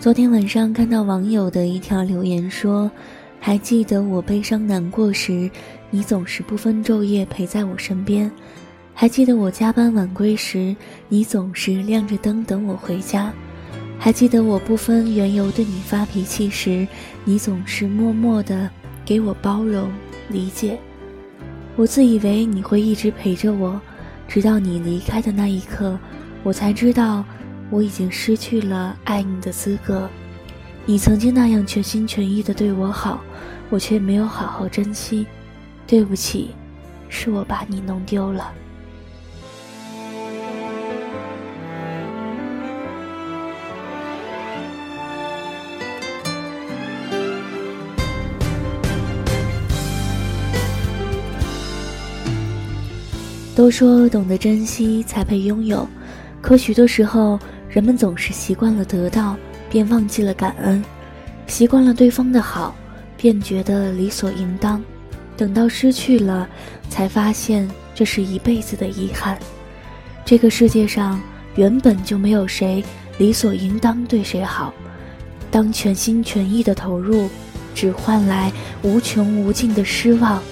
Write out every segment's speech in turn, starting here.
昨天晚上看到网友的一条留言说：“还记得我悲伤难过时，你总是不分昼夜陪在我身边；还记得我加班晚归时，你总是亮着灯等我回家；还记得我不分缘由对你发脾气时，你总是默默的给我包容理解。我自以为你会一直陪着我，直到你离开的那一刻，我才知道。”我已经失去了爱你的资格，你曾经那样全心全意的对我好，我却没有好好珍惜。对不起，是我把你弄丢了。都说懂得珍惜才配拥有，可许多时候。人们总是习惯了得到，便忘记了感恩；习惯了对方的好，便觉得理所应当。等到失去了，才发现这是一辈子的遗憾。这个世界上原本就没有谁理所应当对谁好。当全心全意的投入，只换来无穷无尽的失望，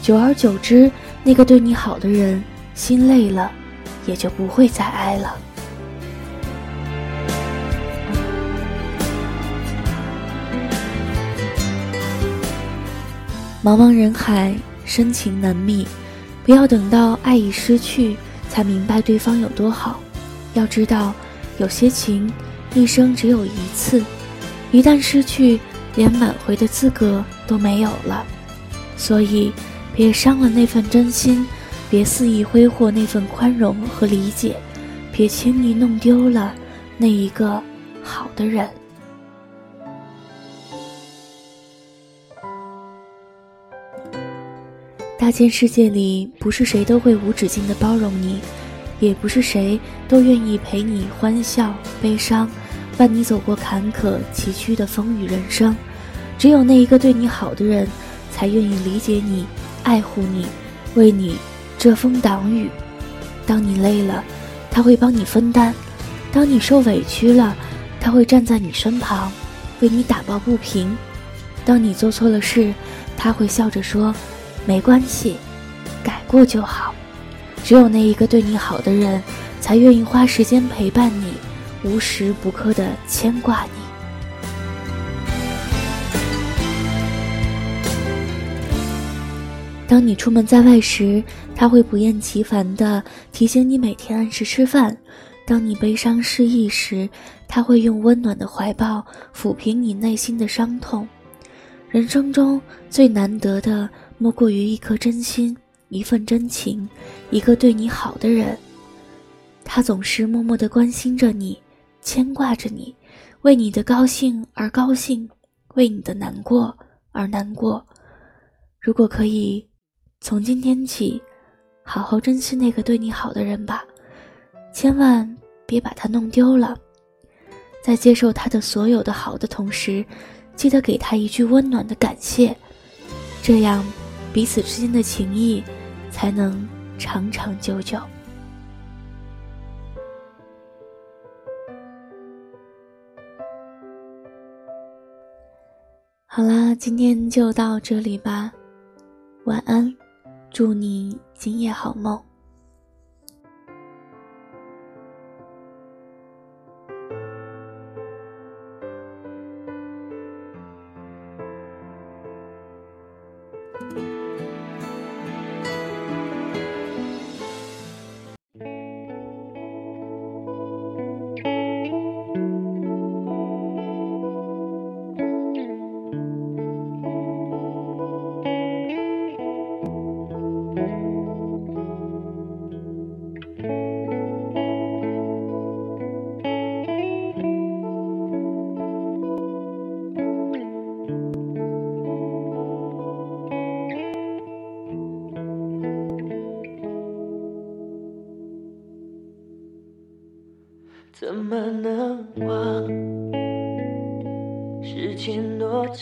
久而久之，那个对你好的人心累了，也就不会再爱了。茫茫人海，深情难觅，不要等到爱已失去，才明白对方有多好。要知道，有些情一生只有一次，一旦失去，连挽回的资格都没有了。所以，别伤了那份真心，别肆意挥霍那份宽容和理解，别轻易弄丢了那一个好的人。大千世界里，不是谁都会无止境的包容你，也不是谁都愿意陪你欢笑、悲伤，伴你走过坎坷崎岖的风雨人生。只有那一个对你好的人，才愿意理解你、爱护你，为你遮风挡雨。当你累了，他会帮你分担；当你受委屈了，他会站在你身旁，为你打抱不平；当你做错了事，他会笑着说。没关系，改过就好。只有那一个对你好的人，才愿意花时间陪伴你，无时不刻的牵挂你。当你出门在外时，他会不厌其烦的提醒你每天按时吃饭；当你悲伤失意时，他会用温暖的怀抱抚平你内心的伤痛。人生中最难得的。莫过于一颗真心，一份真情，一个对你好的人。他总是默默的关心着你，牵挂着你，为你的高兴而高兴，为你的难过而难过。如果可以，从今天起，好好珍惜那个对你好的人吧，千万别把他弄丢了。在接受他的所有的好的同时，记得给他一句温暖的感谢，这样。彼此之间的情谊才能长长久久。好啦，今天就到这里吧，晚安，祝你今夜好梦。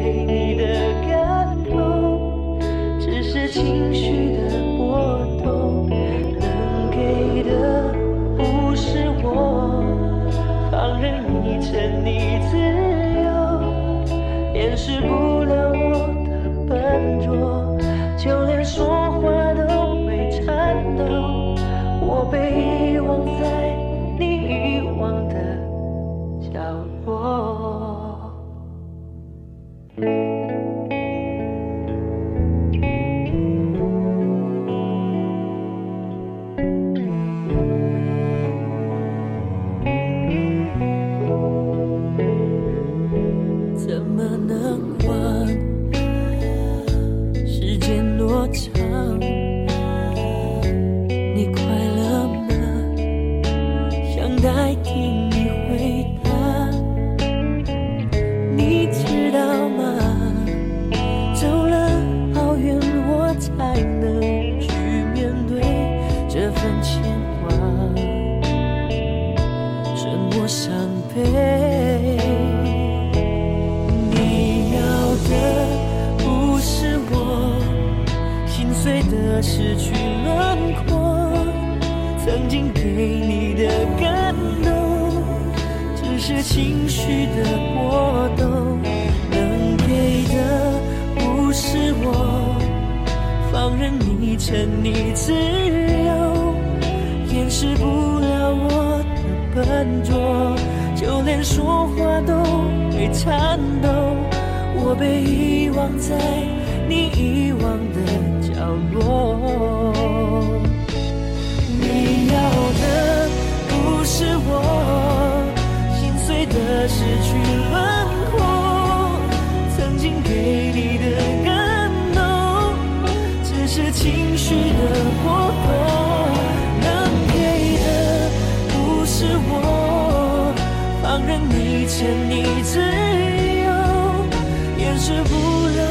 曾经伤悲。你要的不是我心碎的失去轮廓，曾经给你的感动，只是情绪的波动。能给的不是我放任你沉溺自由，掩饰不了我笨拙，就连说话都会颤抖。我被遗忘在你遗忘的角落。你要的不是我心碎的失去轮廓，曾经给你的欠你自由，掩饰不了